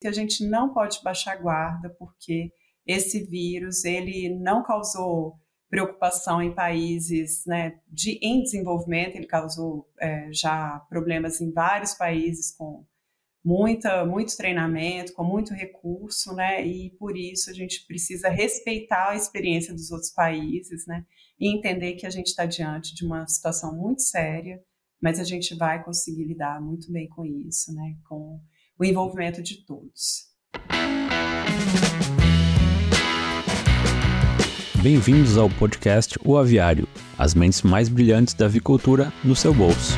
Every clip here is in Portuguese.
que a gente não pode baixar guarda, porque esse vírus ele não causou preocupação em países né, de, em desenvolvimento, ele causou é, já problemas em vários países com muita, muito treinamento, com muito recurso, né? E por isso a gente precisa respeitar a experiência dos outros países, né? E entender que a gente está diante de uma situação muito séria, mas a gente vai conseguir lidar muito bem com isso, né? Com o envolvimento de todos. Bem-vindos ao podcast O Aviário, as mentes mais brilhantes da avicultura no seu bolso.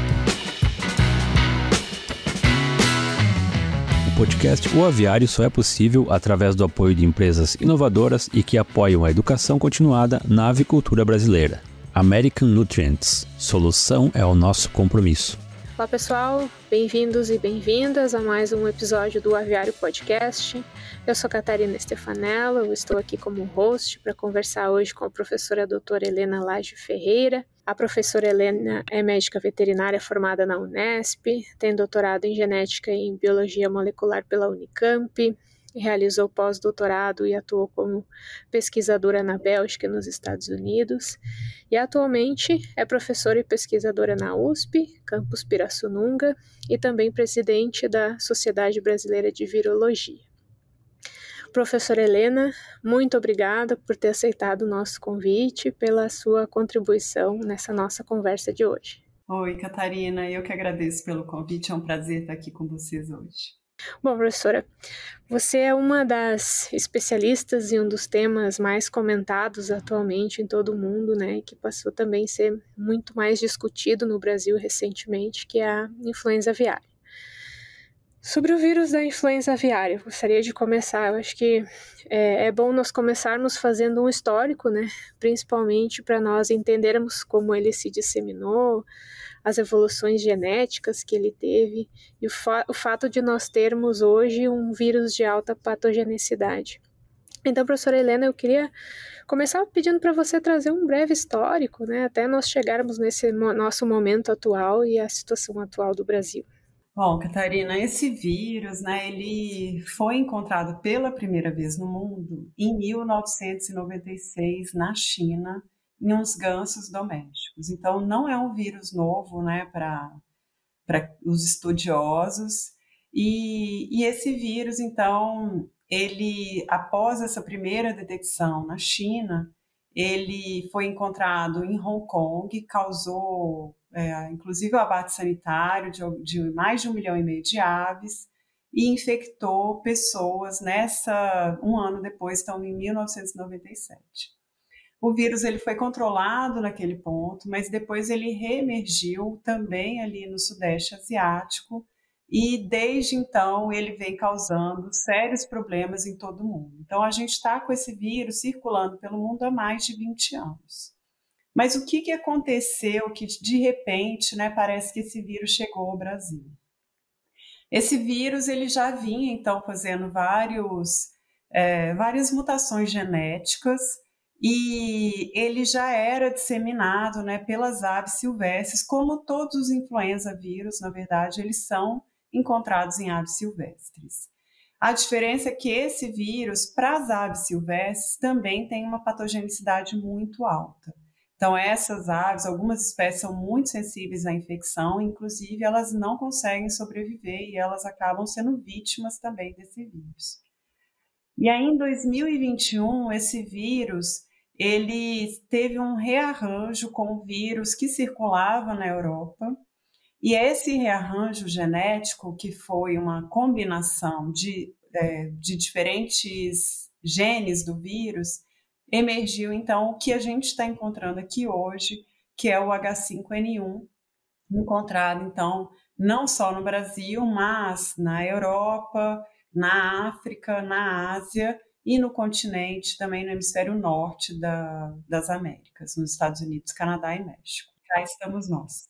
O podcast O Aviário só é possível através do apoio de empresas inovadoras e que apoiam a educação continuada na avicultura brasileira. American Nutrients. Solução é o nosso compromisso. Olá pessoal, bem-vindos e bem-vindas a mais um episódio do Aviário Podcast. Eu sou Catarina Stefanella, eu estou aqui como host para conversar hoje com a professora doutora Helena Laje Ferreira. A professora Helena é médica veterinária formada na Unesp, tem doutorado em genética e em biologia molecular pela Unicamp, realizou pós-doutorado e atuou como pesquisadora na Bélgica e nos Estados Unidos, e atualmente é professora e pesquisadora na USP, campus Pirassununga, e também presidente da Sociedade Brasileira de Virologia. Professora Helena, muito obrigada por ter aceitado o nosso convite, pela sua contribuição nessa nossa conversa de hoje. Oi, Catarina, eu que agradeço pelo convite, é um prazer estar aqui com vocês hoje. Bom, professora, você é uma das especialistas em um dos temas mais comentados atualmente em todo o mundo, né, e que passou também a ser muito mais discutido no Brasil recentemente, que é a influenza aviária. Sobre o vírus da influenza aviária, gostaria de começar. Eu acho que é, é bom nós começarmos fazendo um histórico, né? Principalmente para nós entendermos como ele se disseminou, as evoluções genéticas que ele teve e o, fa o fato de nós termos hoje um vírus de alta patogenicidade. Então, professora Helena, eu queria começar pedindo para você trazer um breve histórico, né, até nós chegarmos nesse nosso momento atual e a situação atual do Brasil. Bom, Catarina, esse vírus, né, ele foi encontrado pela primeira vez no mundo em 1996 na China em uns gansos domésticos. Então, não é um vírus novo né, para os estudiosos. E, e esse vírus, então, ele, após essa primeira detecção na China, ele foi encontrado em Hong Kong, causou é, inclusive o abate sanitário de, de, mais de um milhão e meio de aves e infectou pessoas nessa um ano depois, então em 1997. O vírus ele foi controlado naquele ponto, mas depois ele reemergiu também ali no Sudeste Asiático e desde então ele vem causando sérios problemas em todo o mundo. Então a gente está com esse vírus circulando pelo mundo há mais de 20 anos. Mas o que, que aconteceu que de repente né, parece que esse vírus chegou ao Brasil? Esse vírus ele já vinha então fazendo vários, é, várias mutações genéticas e ele já era disseminado né, pelas aves silvestres, como todos os influenza vírus, na verdade, eles são encontrados em aves silvestres. A diferença é que esse vírus, para as aves silvestres, também tem uma patogenicidade muito alta. Então, essas aves, algumas espécies são muito sensíveis à infecção, inclusive elas não conseguem sobreviver e elas acabam sendo vítimas também desse vírus. E aí, em 2021, esse vírus ele teve um rearranjo com o vírus que circulava na Europa. E esse rearranjo genético, que foi uma combinação de, é, de diferentes genes do vírus, emergiu então o que a gente está encontrando aqui hoje, que é o H5N1, encontrado então não só no Brasil, mas na Europa, na África, na Ásia e no continente, também no hemisfério norte da, das Américas, nos Estados Unidos, Canadá e México. Cá estamos nós.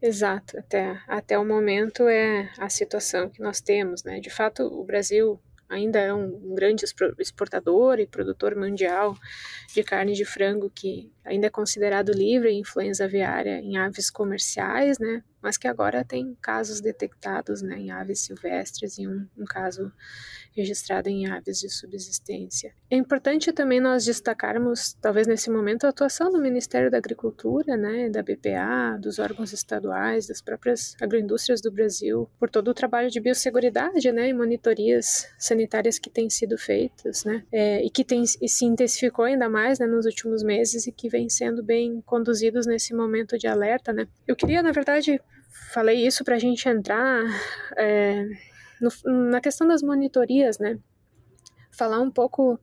Exato, até, até o momento é a situação que nós temos, né? De fato, o Brasil ainda é um, grande exportador e produtor mundial de carne de frango que ainda é considerado livre em influenza aviária em aves comerciais, né? Mas que agora tem casos detectados né, em aves silvestres e um, um caso registrado em aves de subsistência. É importante também nós destacarmos, talvez nesse momento, a atuação do Ministério da Agricultura, né, da BPA, dos órgãos estaduais, das próprias agroindústrias do Brasil, por todo o trabalho de biosseguridade né, e monitorias sanitárias que têm sido feitas, né, é, e que tem, e se intensificou ainda mais né, nos últimos meses e que vem sendo bem conduzidos nesse momento de alerta. Né. Eu queria, na verdade, falei isso para a gente entrar é, no, na questão das monitorias, né? Falar um pouco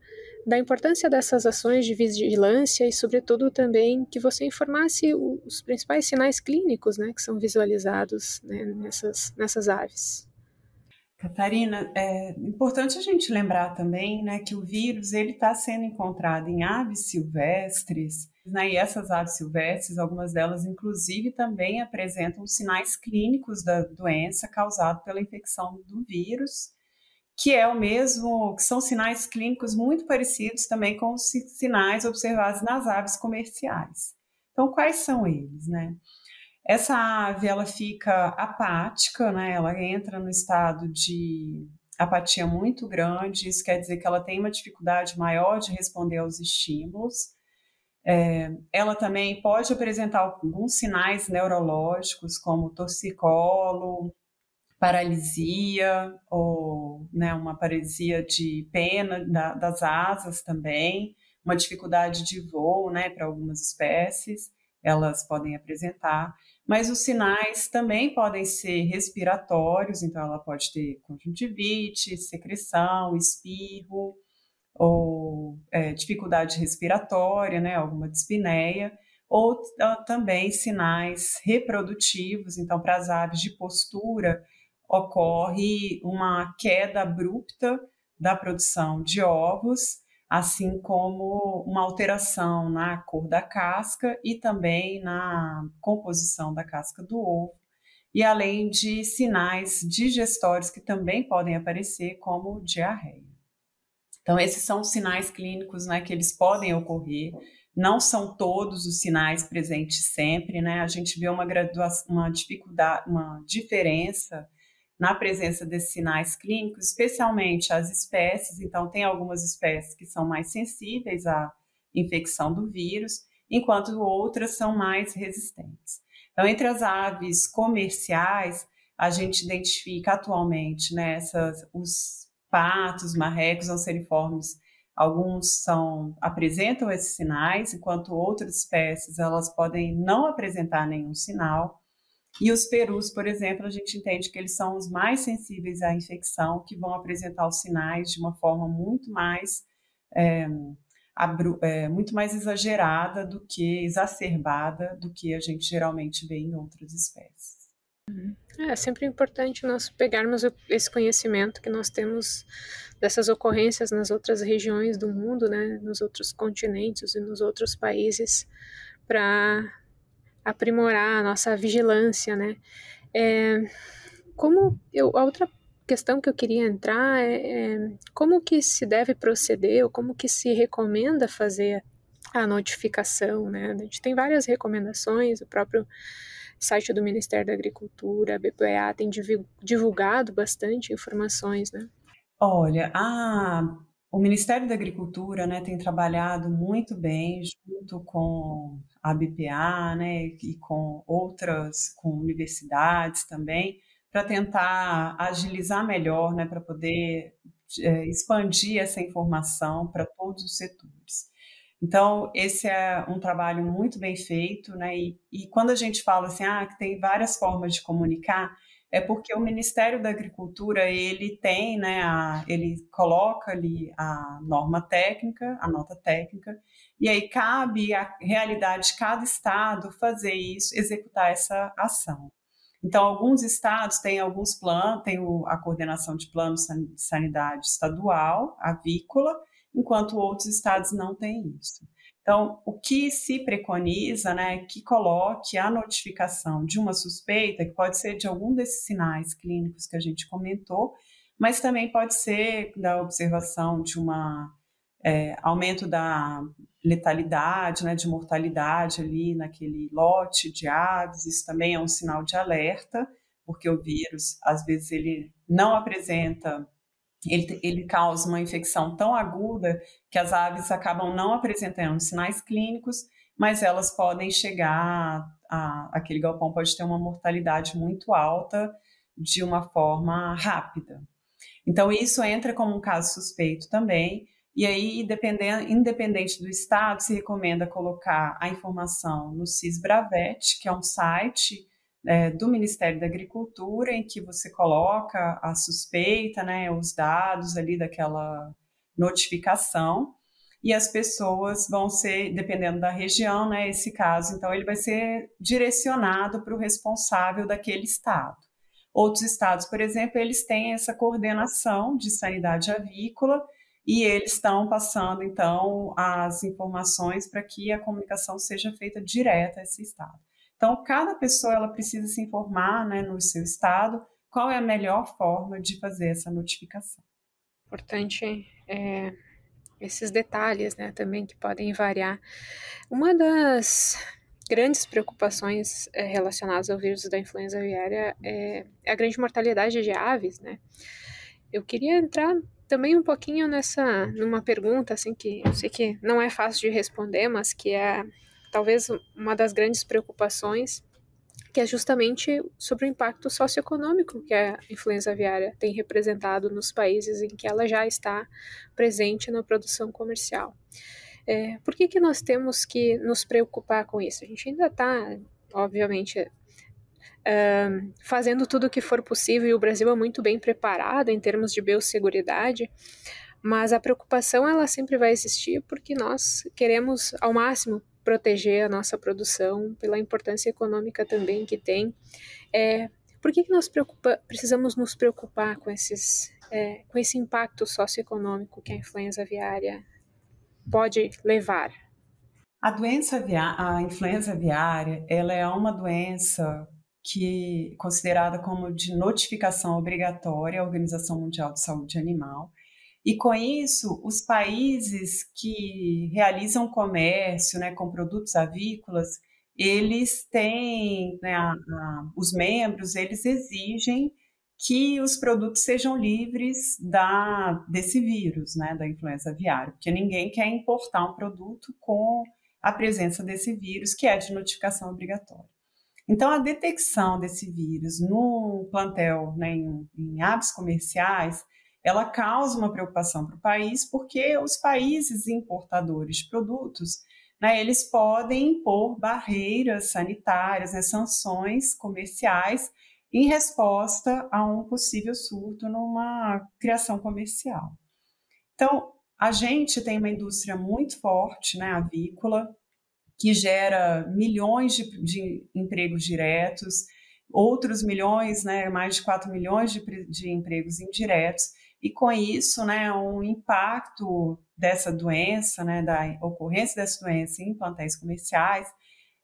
da importância dessas ações de vigilância e, sobretudo, também que você informasse os principais sinais clínicos, né, que são visualizados né, nessas, nessas aves. Catarina, é importante a gente lembrar também, né, que o vírus ele está sendo encontrado em aves silvestres, né, e essas aves silvestres, algumas delas inclusive também apresentam sinais clínicos da doença causada pela infecção do vírus, que é o mesmo, que são sinais clínicos muito parecidos também com os sinais observados nas aves comerciais. Então, quais são eles, né? Essa ave ela fica apática, né? Ela entra no estado de apatia muito grande. Isso quer dizer que ela tem uma dificuldade maior de responder aos estímulos. É, ela também pode apresentar alguns sinais neurológicos, como torcicolo, paralisia ou né, uma paralisia de pena da, das asas também, uma dificuldade de voo, né, para algumas espécies, elas podem apresentar. Mas os sinais também podem ser respiratórios, então ela pode ter conjuntivite, secreção, espirro, ou é, dificuldade respiratória, né, alguma dispneia, ou também sinais reprodutivos, então para as aves de postura ocorre uma queda abrupta da produção de ovos, assim como uma alteração na cor da casca e também na composição da casca do ovo, e além de sinais digestórios que também podem aparecer, como diarreia. Então, esses são os sinais clínicos né, que eles podem ocorrer. Não são todos os sinais presentes sempre, né? A gente vê uma graduação, uma dificuldade, uma diferença na presença desses sinais clínicos, especialmente as espécies. Então, tem algumas espécies que são mais sensíveis à infecção do vírus, enquanto outras são mais resistentes. Então, entre as aves comerciais, a gente identifica atualmente né, essas, os patos, marrecos, anseriformes, alguns são apresentam esses sinais, enquanto outras espécies elas podem não apresentar nenhum sinal. E os perus, por exemplo, a gente entende que eles são os mais sensíveis à infecção, que vão apresentar os sinais de uma forma muito mais é, é, muito mais exagerada do que exacerbada do que a gente geralmente vê em outras espécies. Uhum. É sempre importante nós pegarmos esse conhecimento que nós temos dessas ocorrências nas outras regiões do mundo, né, nos outros continentes e nos outros países, para aprimorar a nossa vigilância, né? É, como eu, a outra questão que eu queria entrar é, é como que se deve proceder ou como que se recomenda fazer a notificação, né? A gente tem várias recomendações, o próprio site do Ministério da Agricultura, a BPA tem divulgado bastante informações, né? Olha, a, o Ministério da Agricultura né, tem trabalhado muito bem junto com a BPA né, e com outras, com universidades também, para tentar agilizar melhor, né, para poder é, expandir essa informação para todos os setores. Então, esse é um trabalho muito bem feito, né? E, e, quando a gente fala assim, ah, que tem várias formas de comunicar, é porque o Ministério da Agricultura, ele tem, né, a, ele coloca ali a norma técnica, a nota técnica, e aí cabe à realidade de cada estado fazer isso, executar essa ação. Então, alguns estados têm alguns planos, tem a coordenação de plano de sanidade estadual, avícola, enquanto outros estados não têm isso. Então, o que se preconiza né, que coloque a notificação de uma suspeita, que pode ser de algum desses sinais clínicos que a gente comentou, mas também pode ser da observação de um é, aumento da letalidade, né, de mortalidade ali naquele lote de aves, isso também é um sinal de alerta, porque o vírus, às vezes, ele não apresenta, ele, ele causa uma infecção tão aguda que as aves acabam não apresentando sinais clínicos, mas elas podem chegar, a, aquele galpão pode ter uma mortalidade muito alta de uma forma rápida. Então, isso entra como um caso suspeito também, e aí, independente do estado, se recomenda colocar a informação no CISBRAVET, que é um site é, do Ministério da Agricultura, em que você coloca a suspeita, né, os dados ali daquela notificação, e as pessoas vão ser, dependendo da região, né, esse caso, então ele vai ser direcionado para o responsável daquele estado. Outros estados, por exemplo, eles têm essa coordenação de sanidade avícola, e eles estão passando, então, as informações para que a comunicação seja feita direta a esse estado. Então, cada pessoa ela precisa se informar né, no seu estado qual é a melhor forma de fazer essa notificação. Importante é, esses detalhes né, também que podem variar. Uma das grandes preocupações é, relacionadas ao vírus da influenza aviária é a grande mortalidade de aves, né? Eu queria entrar também um pouquinho nessa numa pergunta assim que eu sei que não é fácil de responder, mas que é talvez uma das grandes preocupações, que é justamente sobre o impacto socioeconômico que a influenza aviária tem representado nos países em que ela já está presente na produção comercial. É, por que, que nós temos que nos preocupar com isso? A gente ainda está, obviamente, fazendo tudo o que for possível, e o Brasil é muito bem preparado em termos de biosseguridade, mas a preocupação ela sempre vai existir porque nós queremos ao máximo proteger a nossa produção pela importância econômica também que tem. É, por que, que nós preocupa, precisamos nos preocupar com, esses, é, com esse impacto socioeconômico que a influenza aviária pode levar? A doença a influenza aviária, ela é uma doença que considerada como de notificação obrigatória à Organização Mundial de Saúde Animal. E com isso, os países que realizam comércio né, com produtos avícolas, eles têm, né, a, a, os membros, eles exigem que os produtos sejam livres da, desse vírus, né, da influenza aviária, porque ninguém quer importar um produto com a presença desse vírus, que é de notificação obrigatória. Então, a detecção desse vírus no plantel, né, em, em aves comerciais, ela causa uma preocupação para o país, porque os países importadores de produtos, né, eles podem impor barreiras sanitárias, né, sanções comerciais, em resposta a um possível surto numa criação comercial. Então, a gente tem uma indústria muito forte, né, avícola, que gera milhões de, de empregos diretos, outros milhões, né, mais de 4 milhões de, de empregos indiretos, e com isso, né, um impacto dessa doença, né, da ocorrência dessa doença em plantéis comerciais,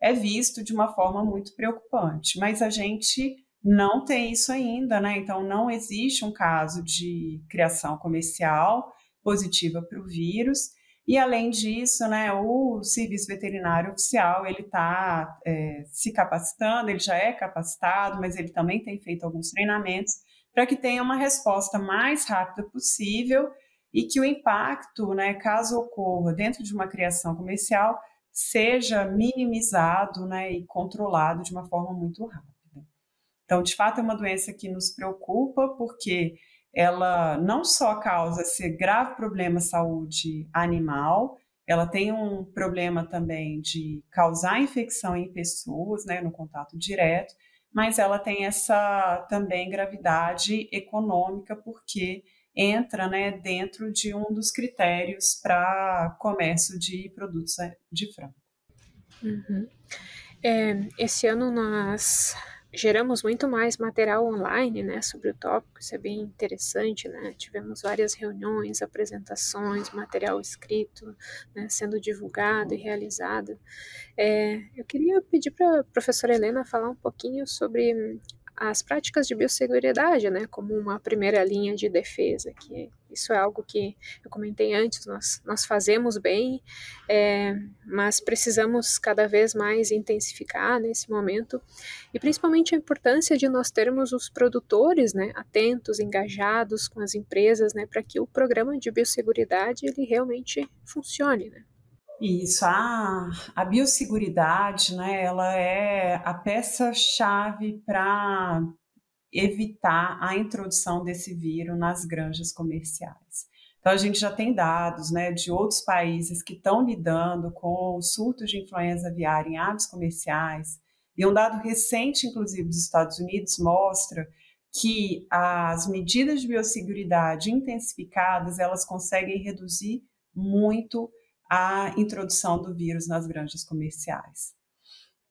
é visto de uma forma muito preocupante. Mas a gente não tem isso ainda, né? Então não existe um caso de criação comercial positiva para o vírus. E além disso, né, o serviço veterinário oficial ele está é, se capacitando, ele já é capacitado, mas ele também tem feito alguns treinamentos para que tenha uma resposta mais rápida possível e que o impacto, né, caso ocorra dentro de uma criação comercial, seja minimizado né, e controlado de uma forma muito rápida. Então, de fato, é uma doença que nos preocupa, porque ela não só causa esse grave problema de saúde animal, ela tem um problema também de causar infecção em pessoas, né, no contato direto, mas ela tem essa também gravidade econômica, porque entra né, dentro de um dos critérios para comércio de produtos é, de frango. Uhum. É, esse ano nós geramos muito mais material online, né, sobre o tópico, isso é bem interessante, né, tivemos várias reuniões, apresentações, material escrito, né, sendo divulgado e realizado. É, eu queria pedir para a professora Helena falar um pouquinho sobre as práticas de biosseguridade, né, como uma primeira linha de defesa, que isso é algo que eu comentei antes, nós, nós fazemos bem, é, mas precisamos cada vez mais intensificar nesse momento, e principalmente a importância de nós termos os produtores, né, atentos, engajados com as empresas, né, para que o programa de biosseguridade ele realmente funcione, né. Isso, a, a biosseguridade, né, ela é a peça-chave para evitar a introdução desse vírus nas granjas comerciais. Então, a gente já tem dados né, de outros países que estão lidando com surtos de influenza aviária em aves comerciais. E um dado recente, inclusive, dos Estados Unidos, mostra que as medidas de biosseguridade intensificadas, elas conseguem reduzir muito a introdução do vírus nas granjas comerciais.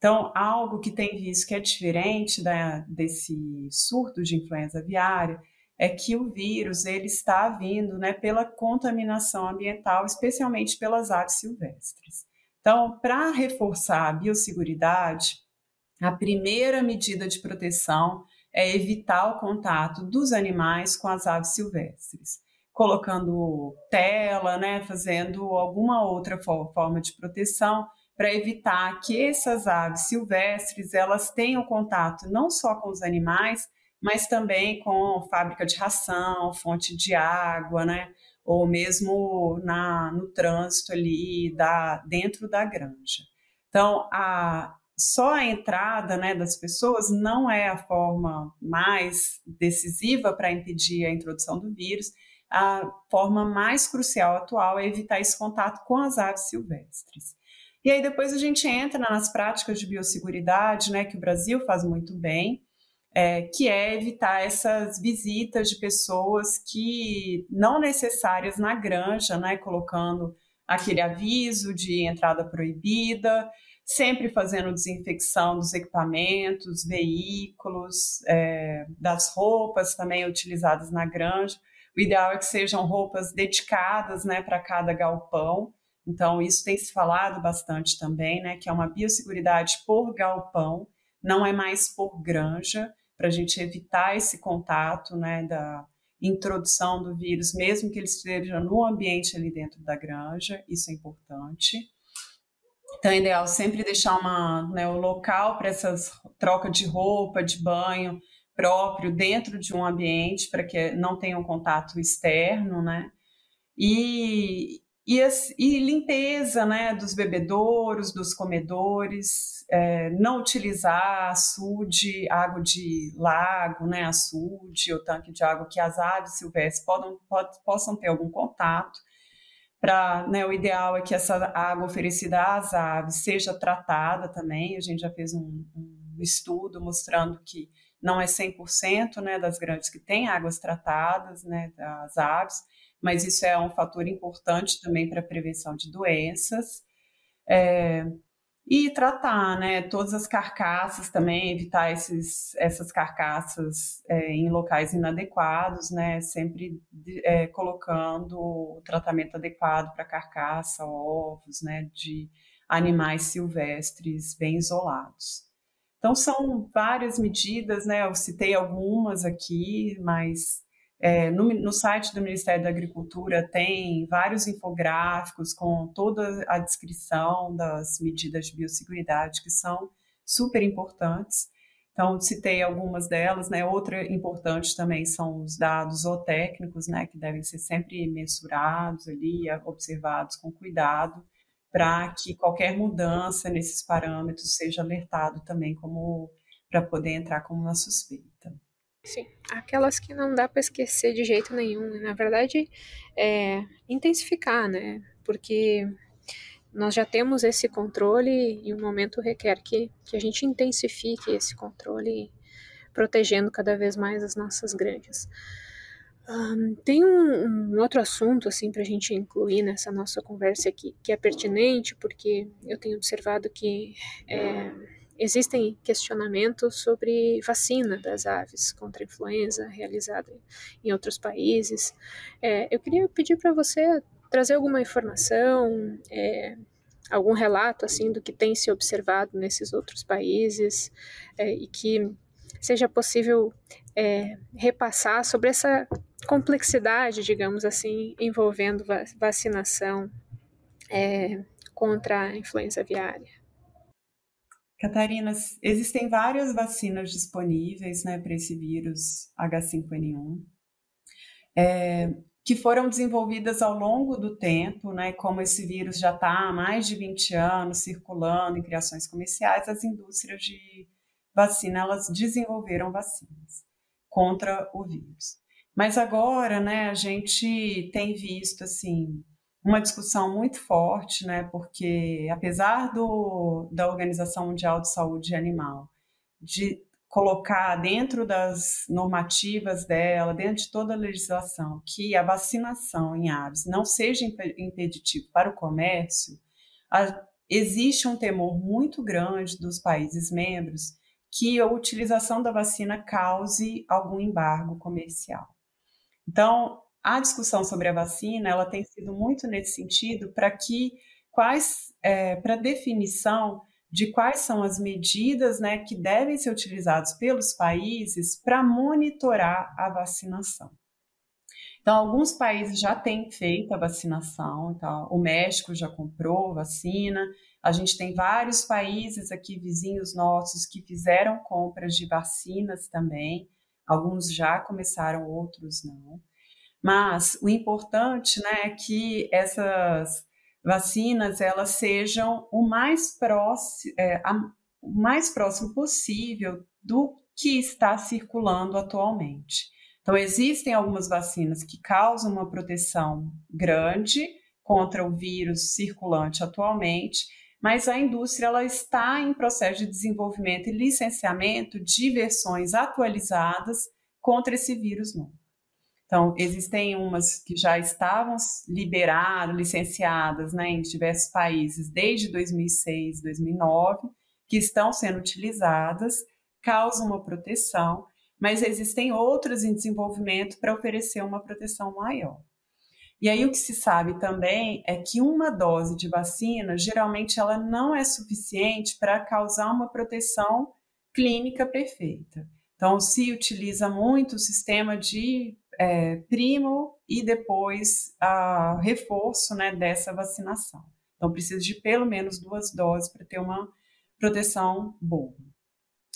Então, algo que tem visto que é diferente da, desse surto de influenza aviária é que o vírus ele está vindo né, pela contaminação ambiental, especialmente pelas aves silvestres. Então, para reforçar a biosseguridade, a primeira medida de proteção é evitar o contato dos animais com as aves silvestres colocando tela, né, fazendo alguma outra forma de proteção para evitar que essas aves silvestres elas tenham contato não só com os animais, mas também com fábrica de ração, fonte de água, né, ou mesmo na, no trânsito ali da, dentro da granja. Então, a, só a entrada né, das pessoas não é a forma mais decisiva para impedir a introdução do vírus, a forma mais crucial atual é evitar esse contato com as aves silvestres. E aí depois a gente entra nas práticas de biosseguridade, né, que o Brasil faz muito bem, é, que é evitar essas visitas de pessoas que não necessárias na granja, né, colocando aquele aviso de entrada proibida, sempre fazendo desinfecção dos equipamentos, veículos, é, das roupas também utilizadas na granja, o ideal é que sejam roupas dedicadas né, para cada galpão. Então, isso tem se falado bastante também, né? Que é uma biosseguridade por galpão, não é mais por granja, para a gente evitar esse contato né, da introdução do vírus, mesmo que ele esteja no ambiente ali dentro da granja, isso é importante. Então, é ideal sempre deixar uma, né, o local para essas troca de roupa, de banho, próprio dentro de um ambiente para que não tenha um contato externo, né? E, e, e limpeza, né, dos bebedouros, dos comedores, é, não utilizar açude, água de lago, né, açude ou tanque de água que as aves silvestres podam, pod, possam ter algum contato. Pra, né, o ideal é que essa água oferecida às aves seja tratada também. A gente já fez um, um estudo mostrando que não é 100% né, das grandes que têm águas tratadas, né, das aves, mas isso é um fator importante também para a prevenção de doenças. É, e tratar né, todas as carcaças também, evitar esses, essas carcaças é, em locais inadequados, né, sempre é, colocando o tratamento adequado para carcaça, ovos né, de animais silvestres bem isolados. Então, são várias medidas, né? Eu citei algumas aqui, mas é, no, no, site do Ministério da Agricultura tem vários infográficos com toda a descrição das medidas de biosseguridade que são super importantes. Então, citei algumas delas, né? Outra importante também são os dados zootécnicos, né? Que devem ser sempre mensurados ali, observados com cuidado para que qualquer mudança nesses parâmetros seja alertado também como para poder entrar como uma suspeita. Sim, aquelas que não dá para esquecer de jeito nenhum, na verdade, é intensificar, né? Porque nós já temos esse controle e o momento requer que, que a gente intensifique esse controle, protegendo cada vez mais as nossas granjas. Um, tem um, um, outro assunto assim para a gente incluir nessa nossa conversa aqui que é pertinente porque eu tenho observado que é, existem questionamentos sobre vacina das aves contra a influenza realizada em outros países. É, eu queria pedir para você trazer alguma informação, é, algum relato assim do que tem se observado nesses outros países é, e que seja possível é, repassar sobre essa complexidade, digamos assim, envolvendo vacinação é, contra a influenza aviária. Catarina, existem várias vacinas disponíveis né, para esse vírus H5N1, é, que foram desenvolvidas ao longo do tempo, né, como esse vírus já está há mais de 20 anos circulando em criações comerciais, as indústrias de vacina elas desenvolveram vacinas contra o vírus. Mas agora, né, a gente tem visto assim uma discussão muito forte, né, porque apesar do, da Organização Mundial de Saúde Animal de colocar dentro das normativas dela, dentro de toda a legislação, que a vacinação em aves não seja impeditivo para o comércio, a, existe um temor muito grande dos países membros que a utilização da vacina cause algum embargo comercial. Então, a discussão sobre a vacina ela tem sido muito nesse sentido para que quais é, para definição de quais são as medidas né, que devem ser utilizadas pelos países para monitorar a vacinação. Então, alguns países já têm feito a vacinação, então, o México já comprou vacina, a gente tem vários países aqui vizinhos nossos que fizeram compras de vacinas também, alguns já começaram, outros não. Mas o importante né, é que essas vacinas elas sejam o mais próximo, é, a, o mais próximo possível do que está circulando atualmente. Então, existem algumas vacinas que causam uma proteção grande contra o vírus circulante atualmente, mas a indústria ela está em processo de desenvolvimento e licenciamento de versões atualizadas contra esse vírus novo. Então, existem umas que já estavam liberadas, licenciadas né, em diversos países desde 2006, 2009, que estão sendo utilizadas, causam uma proteção, mas existem outras em desenvolvimento para oferecer uma proteção maior. E aí o que se sabe também é que uma dose de vacina, geralmente ela não é suficiente para causar uma proteção clínica perfeita. Então, se utiliza muito o sistema de é, primo e depois a reforço né, dessa vacinação. Então, precisa de pelo menos duas doses para ter uma proteção boa.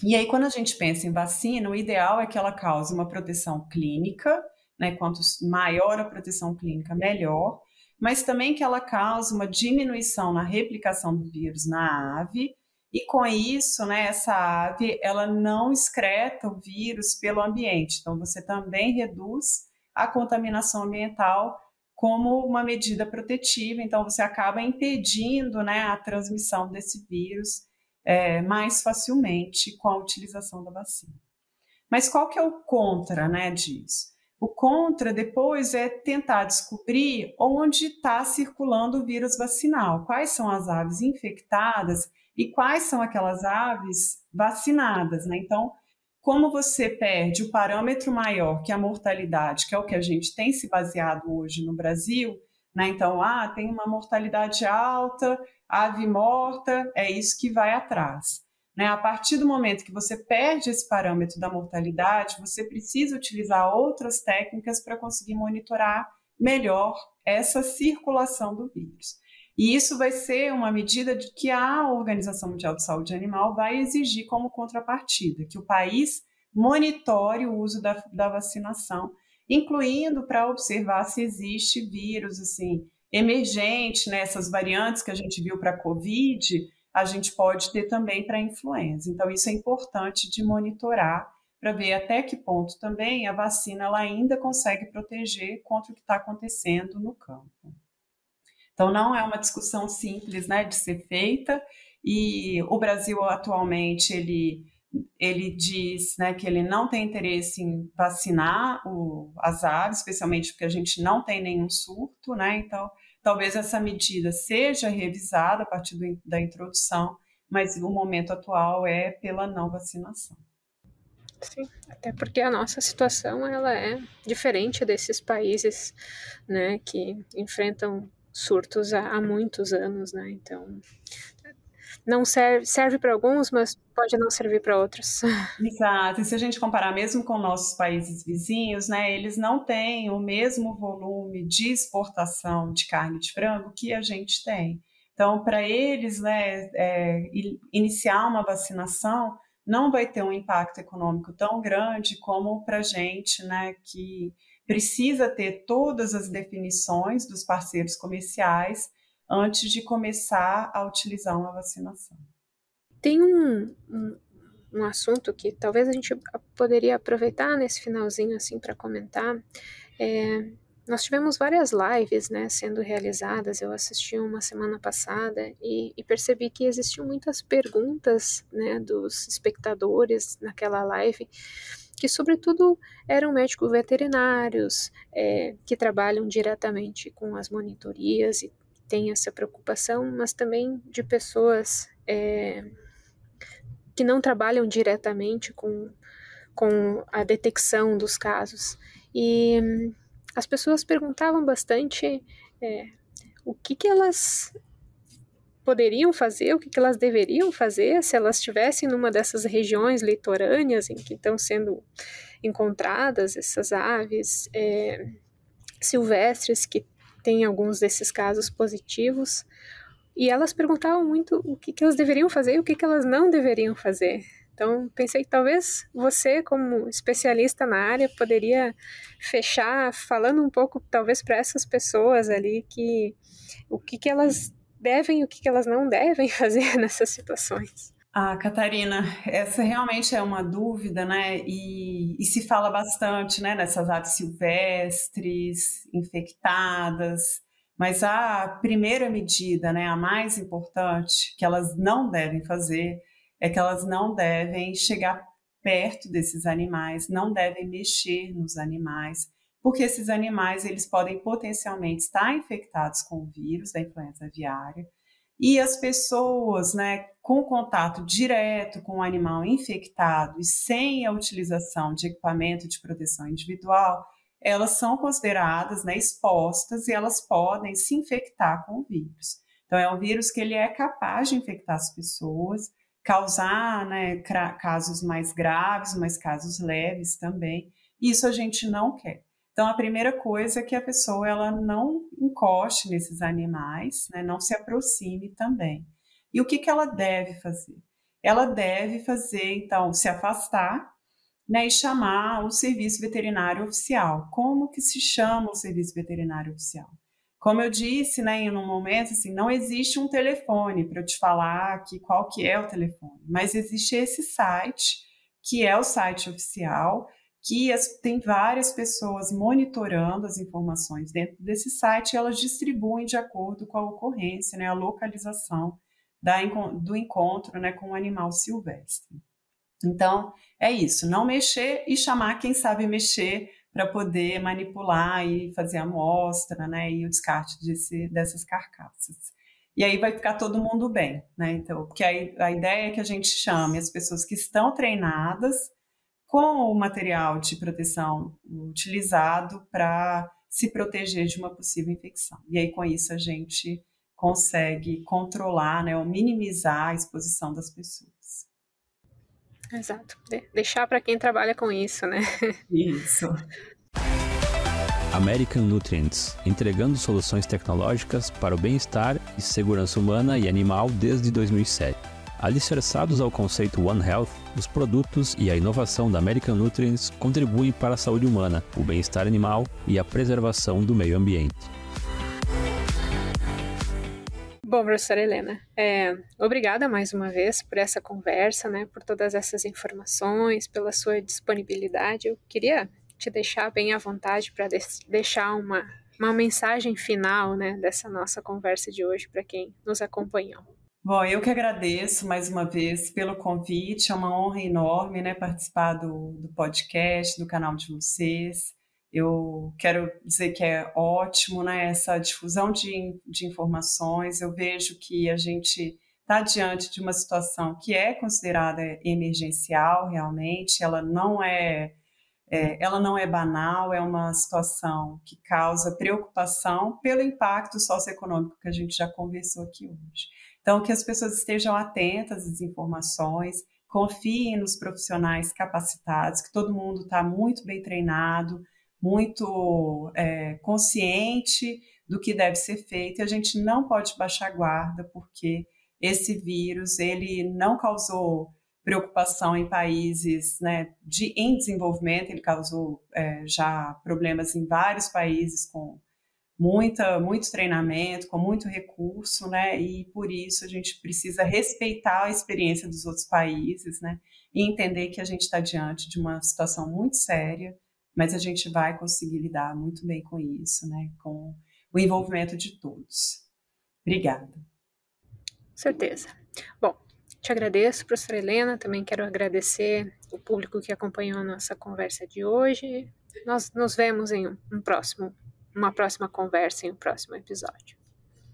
E aí, quando a gente pensa em vacina, o ideal é que ela cause uma proteção clínica, né? Quanto maior a proteção clínica, melhor, mas também que ela cause uma diminuição na replicação do vírus na ave e com isso, né, essa ave ela não excreta o vírus pelo ambiente. Então você também reduz a contaminação ambiental como uma medida protetiva. Então você acaba impedindo, né, a transmissão desse vírus é, mais facilmente com a utilização da vacina. Mas qual que é o contra, né, disso? O contra depois é tentar descobrir onde está circulando o vírus vacinal, quais são as aves infectadas e quais são aquelas aves vacinadas, né? Então, como você perde o parâmetro maior, que é a mortalidade, que é o que a gente tem se baseado hoje no Brasil, né? Então, ah, tem uma mortalidade alta, ave morta, é isso que vai atrás. Né? A partir do momento que você perde esse parâmetro da mortalidade, você precisa utilizar outras técnicas para conseguir monitorar melhor essa circulação do vírus. E isso vai ser uma medida de que a Organização Mundial de Saúde Animal vai exigir como contrapartida, que o país monitore o uso da, da vacinação, incluindo para observar se existe vírus assim emergente, né, variantes que a gente viu para a Covid, a gente pode ter também para a influenza. Então, isso é importante de monitorar para ver até que ponto também a vacina ela ainda consegue proteger contra o que está acontecendo no campo. Então, não é uma discussão simples né, de ser feita, e o Brasil atualmente ele, ele diz né, que ele não tem interesse em vacinar o, as aves, especialmente porque a gente não tem nenhum surto, né? Então, talvez essa medida seja revisada a partir do, da introdução, mas o momento atual é pela não vacinação. Sim, até porque a nossa situação ela é diferente desses países, né, que enfrentam surtos há, há muitos anos, né? Então, não serve, serve para alguns, mas pode não servir para outros. Exato. E se a gente comparar mesmo com nossos países vizinhos, né, eles não têm o mesmo volume de exportação de carne de frango que a gente tem. Então, para eles, né, é, iniciar uma vacinação não vai ter um impacto econômico tão grande como para a gente, né, que precisa ter todas as definições dos parceiros comerciais antes de começar a utilizar uma vacinação. Tem um, um, um assunto que talvez a gente poderia aproveitar nesse finalzinho assim para comentar. É, nós tivemos várias lives né, sendo realizadas, eu assisti uma semana passada e, e percebi que existiam muitas perguntas né, dos espectadores naquela live, que sobretudo eram médicos veterinários, é, que trabalham diretamente com as monitorias e têm essa preocupação, mas também de pessoas é, que não trabalham diretamente com, com a detecção dos casos. E as pessoas perguntavam bastante é, o que, que elas poderiam fazer, o que, que elas deveriam fazer se elas estivessem numa dessas regiões litorâneas em que estão sendo encontradas essas aves é, silvestres que têm alguns desses casos positivos. E elas perguntavam muito o que, que elas deveriam fazer e o que, que elas não deveriam fazer. Então, pensei que talvez você, como especialista na área, poderia fechar falando um pouco, talvez, para essas pessoas ali, que o que, que elas devem e o que, elas não devem fazer nessas situações. Ah, Catarina, essa realmente é uma dúvida, né? E, e se fala bastante, né, nessas aves silvestres, infectadas, mas a primeira medida, né, a mais importante, que elas não devem fazer, é que elas não devem chegar perto desses animais, não devem mexer nos animais, porque esses animais eles podem potencialmente estar infectados com o vírus da influenza aviária. E as pessoas, né, com contato direto com o animal infectado e sem a utilização de equipamento de proteção individual, elas são consideradas né, expostas e elas podem se infectar com o vírus. Então, é um vírus que ele é capaz de infectar as pessoas, causar né, casos mais graves, mas casos leves também. Isso a gente não quer. Então, a primeira coisa é que a pessoa ela não encoste nesses animais, né, não se aproxime também. E o que, que ela deve fazer? Ela deve fazer, então, se afastar né, e chamar o serviço veterinário oficial. Como que se chama o serviço veterinário oficial? Como eu disse, né, em um momento, assim, não existe um telefone para eu te falar que qual que é o telefone, mas existe esse site, que é o site oficial, que as, tem várias pessoas monitorando as informações dentro desse site e elas distribuem de acordo com a ocorrência, né, a localização da, do encontro né, com o animal silvestre. Então, é isso, não mexer e chamar quem sabe mexer para poder manipular e fazer a amostra, né, e o descarte desse, dessas carcaças. E aí vai ficar todo mundo bem, né? Então, porque a, a ideia é que a gente chame as pessoas que estão treinadas com o material de proteção utilizado para se proteger de uma possível infecção. E aí, com isso, a gente consegue controlar, né, ou minimizar a exposição das pessoas. Exato. De deixar para quem trabalha com isso, né? Isso. American Nutrients, entregando soluções tecnológicas para o bem-estar e segurança humana e animal desde 2007. Alicerçados ao conceito One Health, os produtos e a inovação da American Nutrients contribuem para a saúde humana, o bem-estar animal e a preservação do meio ambiente. Bom, professora Helena, é, obrigada mais uma vez por essa conversa, né, por todas essas informações, pela sua disponibilidade. Eu queria te deixar bem à vontade para de deixar uma, uma mensagem final né, dessa nossa conversa de hoje para quem nos acompanhou. Bom, eu que agradeço mais uma vez pelo convite, é uma honra enorme né, participar do, do podcast, do canal de vocês. Eu quero dizer que é ótimo né, essa difusão de, de informações. Eu vejo que a gente está diante de uma situação que é considerada emergencial, realmente. Ela não é, é, ela não é banal, é uma situação que causa preocupação pelo impacto socioeconômico que a gente já conversou aqui hoje. Então, que as pessoas estejam atentas às informações, confiem nos profissionais capacitados, que todo mundo está muito bem treinado, muito é, consciente do que deve ser feito. E a gente não pode baixar guarda, porque esse vírus ele não causou preocupação em países né, de, em desenvolvimento, ele causou é, já problemas em vários países com muita, muito treinamento, com muito recurso, né? E por isso a gente precisa respeitar a experiência dos outros países, né? E entender que a gente está diante de uma situação muito séria, mas a gente vai conseguir lidar muito bem com isso, né? Com o envolvimento de todos. Obrigada. Certeza. Bom, te agradeço, professora Helena. Também quero agradecer o público que acompanhou a nossa conversa de hoje. Nós nos vemos em um próximo, uma próxima conversa, em um próximo episódio.